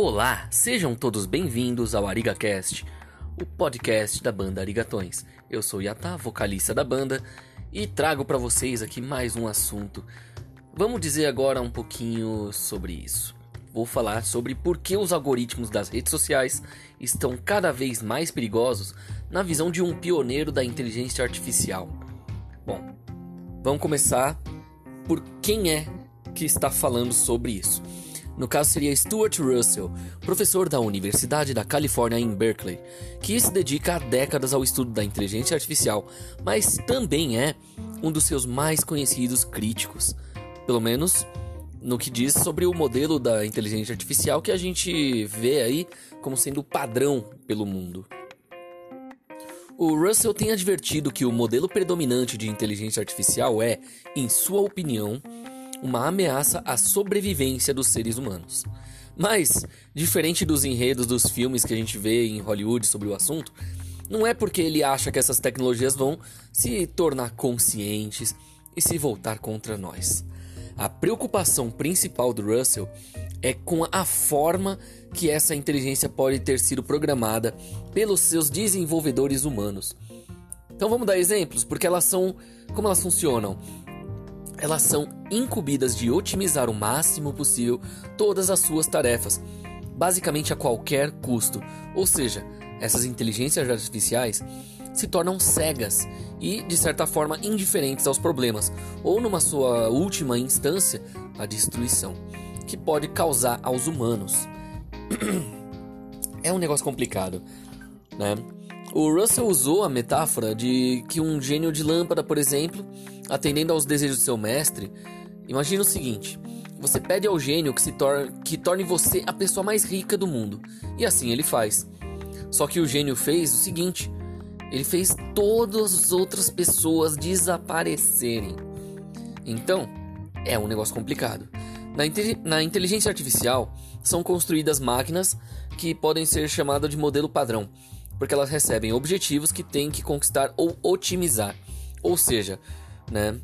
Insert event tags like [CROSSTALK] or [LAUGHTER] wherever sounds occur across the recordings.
Olá, sejam todos bem-vindos ao ArigaCast, o podcast da banda Arigatões. Eu sou Yata, vocalista da banda, e trago para vocês aqui mais um assunto. Vamos dizer agora um pouquinho sobre isso. Vou falar sobre por que os algoritmos das redes sociais estão cada vez mais perigosos na visão de um pioneiro da inteligência artificial. Bom, vamos começar por quem é que está falando sobre isso. No caso seria Stuart Russell, professor da Universidade da Califórnia em Berkeley, que se dedica há décadas ao estudo da inteligência artificial, mas também é um dos seus mais conhecidos críticos, pelo menos no que diz sobre o modelo da inteligência artificial que a gente vê aí como sendo padrão pelo mundo. O Russell tem advertido que o modelo predominante de inteligência artificial é, em sua opinião, uma ameaça à sobrevivência dos seres humanos. Mas, diferente dos enredos dos filmes que a gente vê em Hollywood sobre o assunto, não é porque ele acha que essas tecnologias vão se tornar conscientes e se voltar contra nós. A preocupação principal do Russell é com a forma que essa inteligência pode ter sido programada pelos seus desenvolvedores humanos. Então vamos dar exemplos, porque elas são como elas funcionam elas são incumbidas de otimizar o máximo possível todas as suas tarefas, basicamente a qualquer custo. Ou seja, essas inteligências artificiais se tornam cegas e, de certa forma, indiferentes aos problemas, ou, numa sua última instância, a destruição, que pode causar aos humanos. [CLEARS THROAT] é um negócio complicado, né? O Russell usou a metáfora de que um gênio de lâmpada, por exemplo, atendendo aos desejos do seu mestre, imagina o seguinte: você pede ao gênio que, se tor que torne você a pessoa mais rica do mundo, e assim ele faz. Só que o gênio fez o seguinte: ele fez todas as outras pessoas desaparecerem. Então, é um negócio complicado. Na, na inteligência artificial, são construídas máquinas que podem ser chamadas de modelo padrão porque elas recebem objetivos que têm que conquistar ou otimizar, ou seja, né,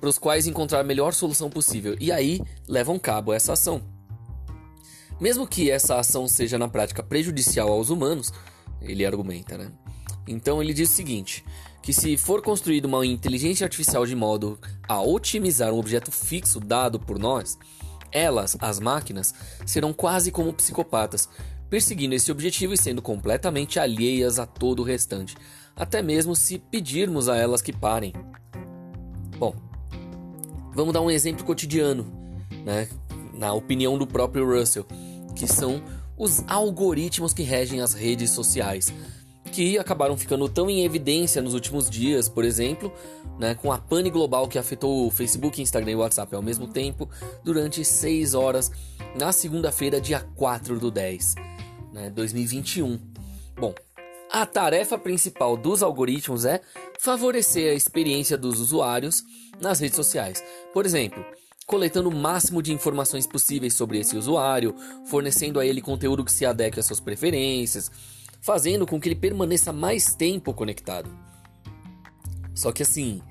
para os quais encontrar a melhor solução possível, e aí levam cabo essa ação. Mesmo que essa ação seja na prática prejudicial aos humanos, ele argumenta, né? Então ele diz o seguinte: que se for construída uma inteligência artificial de modo a otimizar um objeto fixo dado por nós, elas, as máquinas, serão quase como psicopatas, perseguindo esse objetivo e sendo completamente alheias a todo o restante, até mesmo se pedirmos a elas que parem. Bom, vamos dar um exemplo cotidiano, né? na opinião do próprio Russell, que são os algoritmos que regem as redes sociais, que acabaram ficando tão em evidência nos últimos dias, por exemplo, né, com a pane global que afetou o Facebook, Instagram e WhatsApp ao mesmo tempo, durante 6 horas na segunda-feira, dia 4 do 10 né, 2021. Bom, a tarefa principal dos algoritmos é favorecer a experiência dos usuários nas redes sociais. Por exemplo, coletando o máximo de informações possíveis sobre esse usuário, fornecendo a ele conteúdo que se adeque às suas preferências, fazendo com que ele permaneça mais tempo conectado. Só que assim,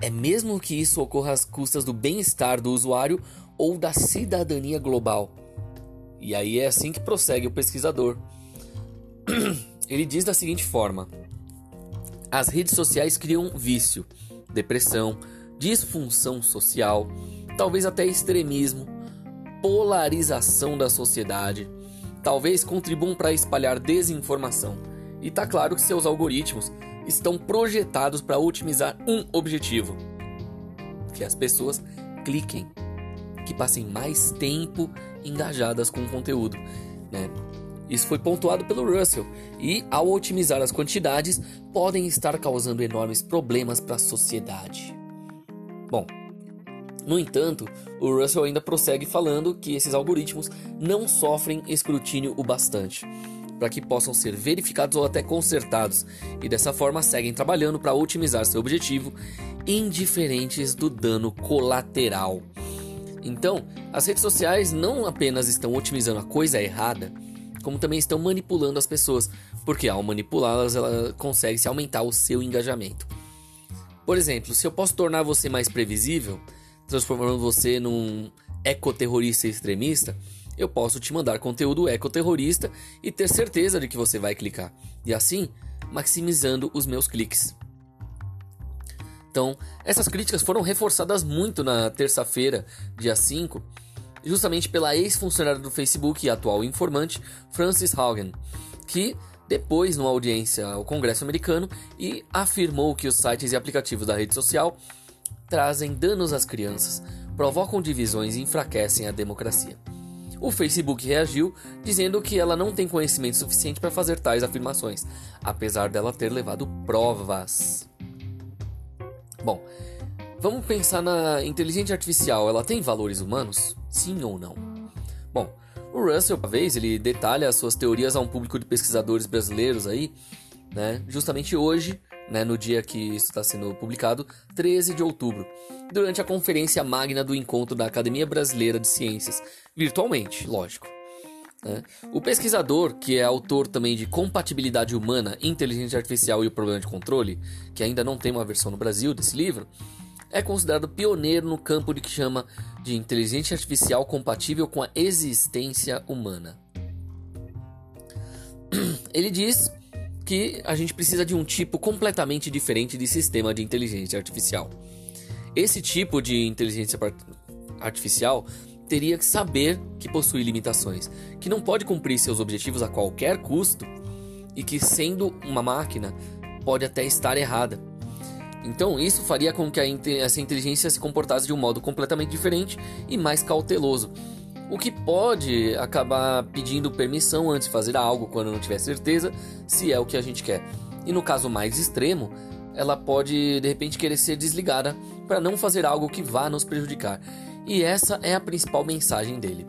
é mesmo que isso ocorra às custas do bem-estar do usuário ou da cidadania global. E aí é assim que prossegue o pesquisador. [CLEARS THROAT] Ele diz da seguinte forma: As redes sociais criam vício, depressão, disfunção social, talvez até extremismo, polarização da sociedade, talvez contribuam para espalhar desinformação. E tá claro que seus algoritmos estão projetados para otimizar um objetivo: que as pessoas cliquem que passem mais tempo engajadas com o conteúdo, né? Isso foi pontuado pelo Russell e, ao otimizar as quantidades, podem estar causando enormes problemas para a sociedade. Bom, no entanto, o Russell ainda prossegue falando que esses algoritmos não sofrem escrutínio o bastante para que possam ser verificados ou até consertados, e dessa forma seguem trabalhando para otimizar seu objetivo, indiferentes do dano colateral. Então, as redes sociais não apenas estão otimizando a coisa errada, como também estão manipulando as pessoas, porque ao manipulá-las, ela consegue se aumentar o seu engajamento. Por exemplo, se eu posso tornar você mais previsível, transformando você num ecoterrorista extremista, eu posso te mandar conteúdo ecoterrorista e ter certeza de que você vai clicar. E assim, maximizando os meus cliques. Então, essas críticas foram reforçadas muito na terça-feira, dia 5, justamente pela ex-funcionária do Facebook e atual informante Francis Haugen, que depois, numa audiência ao Congresso americano, e afirmou que os sites e aplicativos da rede social trazem danos às crianças, provocam divisões e enfraquecem a democracia. O Facebook reagiu dizendo que ela não tem conhecimento suficiente para fazer tais afirmações, apesar dela ter levado provas. Bom, vamos pensar na inteligência artificial. Ela tem valores humanos? Sim ou não? Bom, o Russell, uma vez, ele detalha as suas teorias a um público de pesquisadores brasileiros aí, né? Justamente hoje, né, no dia que isso está sendo publicado, 13 de outubro, durante a conferência magna do encontro da Academia Brasileira de Ciências, virtualmente, lógico. Né? O pesquisador, que é autor também de Compatibilidade Humana, Inteligência Artificial e o Problema de Controle, que ainda não tem uma versão no Brasil desse livro, é considerado pioneiro no campo de que chama de inteligência artificial compatível com a existência humana. [CLEARS THROAT] Ele diz que a gente precisa de um tipo completamente diferente de sistema de inteligência artificial. Esse tipo de inteligência artificial teria que saber que possui limitações, que não pode cumprir seus objetivos a qualquer custo e que, sendo uma máquina, pode até estar errada. Então, isso faria com que essa inteligência se comportasse de um modo completamente diferente e mais cauteloso, o que pode acabar pedindo permissão antes de fazer algo quando não tiver certeza se é o que a gente quer. E no caso mais extremo, ela pode de repente querer ser desligada para não fazer algo que vá nos prejudicar. E essa é a principal mensagem dele.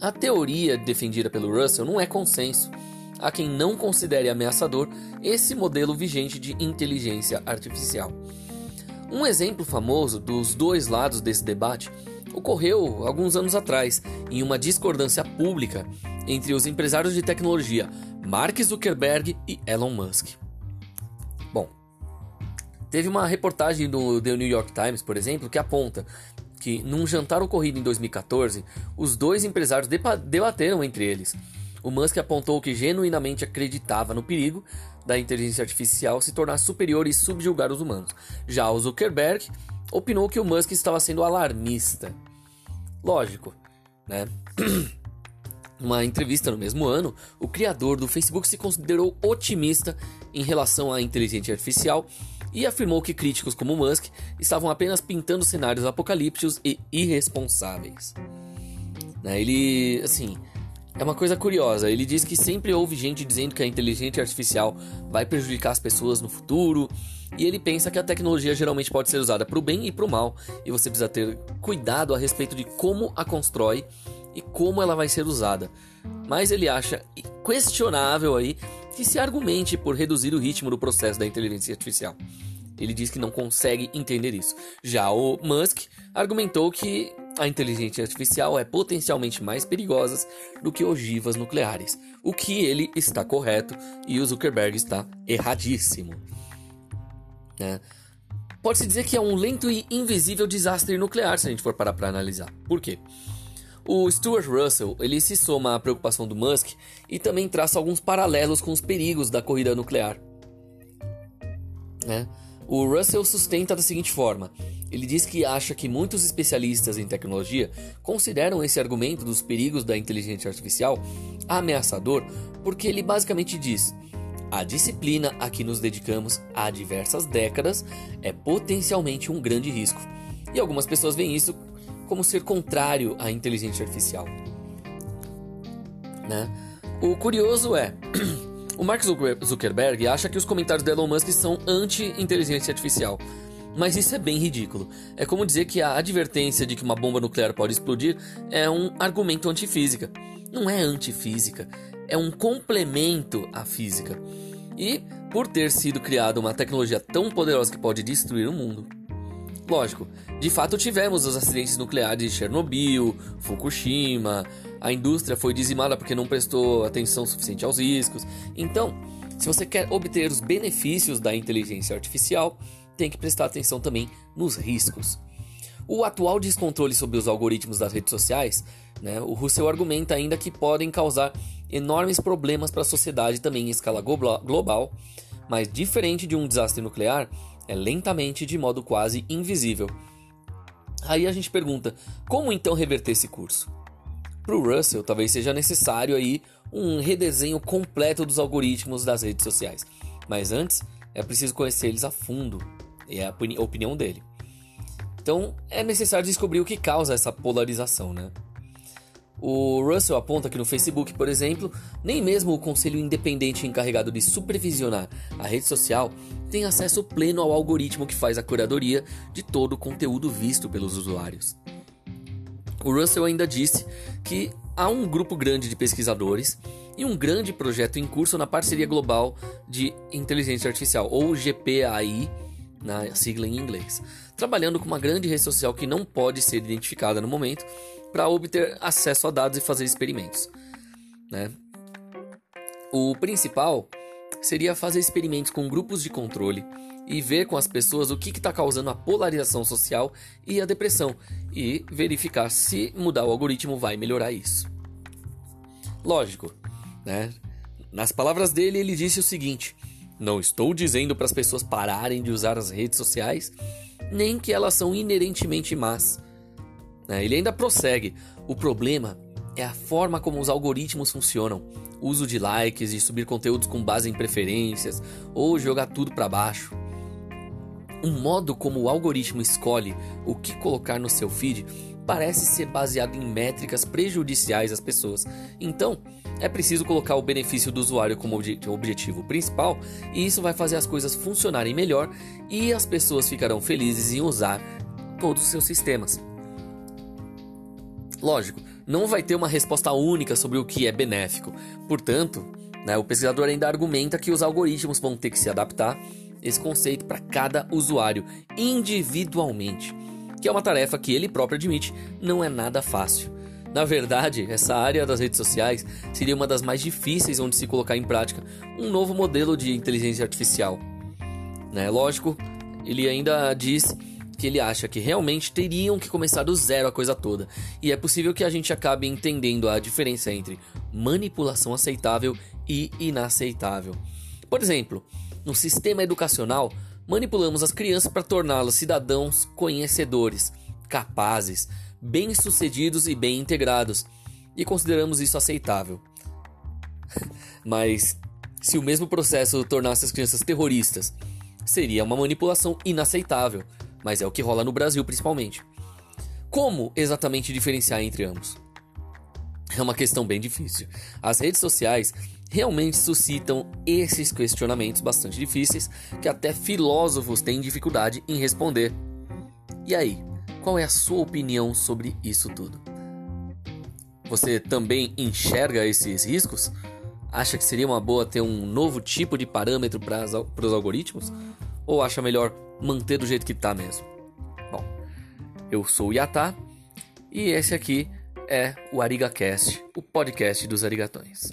A teoria defendida pelo Russell não é consenso. Há quem não considere ameaçador esse modelo vigente de inteligência artificial. Um exemplo famoso dos dois lados desse debate ocorreu alguns anos atrás, em uma discordância pública entre os empresários de tecnologia Mark Zuckerberg e Elon Musk. Teve uma reportagem do The New York Times, por exemplo, que aponta que num jantar ocorrido em 2014, os dois empresários debateram entre eles. O Musk apontou que genuinamente acreditava no perigo da inteligência artificial se tornar superior e subjugar os humanos. Já o Zuckerberg opinou que o Musk estava sendo alarmista. Lógico, né? [CLEARS THROAT] Numa entrevista no mesmo ano, o criador do Facebook se considerou otimista em relação à inteligência artificial e afirmou que críticos como Musk estavam apenas pintando cenários apocalípticos e irresponsáveis. Né, ele, assim, é uma coisa curiosa. Ele diz que sempre houve gente dizendo que a inteligência artificial vai prejudicar as pessoas no futuro e ele pensa que a tecnologia geralmente pode ser usada para o bem e para o mal, e você precisa ter cuidado a respeito de como a constrói e como ela vai ser usada. Mas ele acha questionável aí que se argumente por reduzir o ritmo do processo da inteligência artificial. Ele diz que não consegue entender isso. Já o Musk argumentou que a inteligência artificial é potencialmente mais perigosa do que ogivas nucleares, o que ele está correto e o Zuckerberg está erradíssimo. Né? Pode-se dizer que é um lento e invisível desastre nuclear se a gente for parar para analisar. Por quê? O Stuart Russell ele se soma à preocupação do Musk e também traça alguns paralelos com os perigos da corrida nuclear. Né? O Russell sustenta da seguinte forma: ele diz que acha que muitos especialistas em tecnologia consideram esse argumento dos perigos da inteligência artificial ameaçador porque ele basicamente diz a disciplina a que nos dedicamos há diversas décadas é potencialmente um grande risco, e algumas pessoas veem isso como ser contrário à inteligência artificial. Né? O curioso é, [CLEARS THROAT] o Mark Zuckerberg acha que os comentários do Elon Musk são anti-inteligência artificial, mas isso é bem ridículo. É como dizer que a advertência de que uma bomba nuclear pode explodir é um argumento antifísica. Não é antifísica, é um complemento à física. E por ter sido criada uma tecnologia tão poderosa que pode destruir o mundo. Lógico, de fato tivemos os acidentes nucleares de Chernobyl, Fukushima, a indústria foi dizimada porque não prestou atenção suficiente aos riscos. Então, se você quer obter os benefícios da inteligência artificial, tem que prestar atenção também nos riscos. O atual descontrole sobre os algoritmos das redes sociais, né, o Russell argumenta ainda que podem causar enormes problemas para a sociedade também em escala global, mas diferente de um desastre nuclear, é lentamente de modo quase invisível. Aí a gente pergunta, como então reverter esse curso? Para o Russell, talvez seja necessário aí um redesenho completo dos algoritmos das redes sociais. Mas antes, é preciso conhecer eles a fundo. É a opinião dele. Então, é necessário descobrir o que causa essa polarização, né? O Russell aponta que no Facebook, por exemplo, nem mesmo o conselho independente encarregado de supervisionar a rede social tem acesso pleno ao algoritmo que faz a curadoria de todo o conteúdo visto pelos usuários. O Russell ainda disse que há um grupo grande de pesquisadores e um grande projeto em curso na parceria global de inteligência artificial, ou GPAI, na sigla em inglês, trabalhando com uma grande rede social que não pode ser identificada no momento para obter acesso a dados e fazer experimentos. Né? O principal seria fazer experimentos com grupos de controle e ver com as pessoas o que está causando a polarização social e a depressão e verificar se mudar o algoritmo vai melhorar isso. Lógico, né? Nas palavras dele, ele disse o seguinte: Não estou dizendo para as pessoas pararem de usar as redes sociais, nem que elas são inerentemente más. Né? Ele ainda prossegue: O problema é a forma como os algoritmos funcionam. Uso de likes, de subir conteúdos com base em preferências ou jogar tudo para baixo. O modo como o algoritmo escolhe o que colocar no seu feed parece ser baseado em métricas prejudiciais às pessoas. Então, é preciso colocar o benefício do usuário como objetivo principal, e isso vai fazer as coisas funcionarem melhor e as pessoas ficarão felizes em usar todos os seus sistemas. Lógico, não vai ter uma resposta única sobre o que é benéfico. Portanto, né, o pesquisador ainda argumenta que os algoritmos vão ter que se adaptar esse conceito para cada usuário individualmente, que é uma tarefa que ele próprio admite não é nada fácil. Na verdade, essa área das redes sociais seria uma das mais difíceis onde se colocar em prática um novo modelo de inteligência artificial. Né? Lógico, ele ainda diz que ele acha que realmente teriam que começar do zero a coisa toda, e é possível que a gente acabe entendendo a diferença entre manipulação aceitável e inaceitável. Por exemplo, no sistema educacional, manipulamos as crianças para torná-las cidadãos conhecedores, capazes, bem-sucedidos e bem integrados, e consideramos isso aceitável. [LAUGHS] Mas se o mesmo processo tornasse as crianças terroristas, seria uma manipulação inaceitável, mas é o que rola no Brasil principalmente. Como exatamente diferenciar entre ambos? É uma questão bem difícil. As redes sociais realmente suscitam esses questionamentos bastante difíceis que até filósofos têm dificuldade em responder. E aí, qual é a sua opinião sobre isso tudo? Você também enxerga esses riscos? Acha que seria uma boa ter um novo tipo de parâmetro para os algoritmos? Ou acha melhor manter do jeito que está mesmo? Bom, eu sou o Yatá e esse aqui é o ArigaCast, o podcast dos arigatões.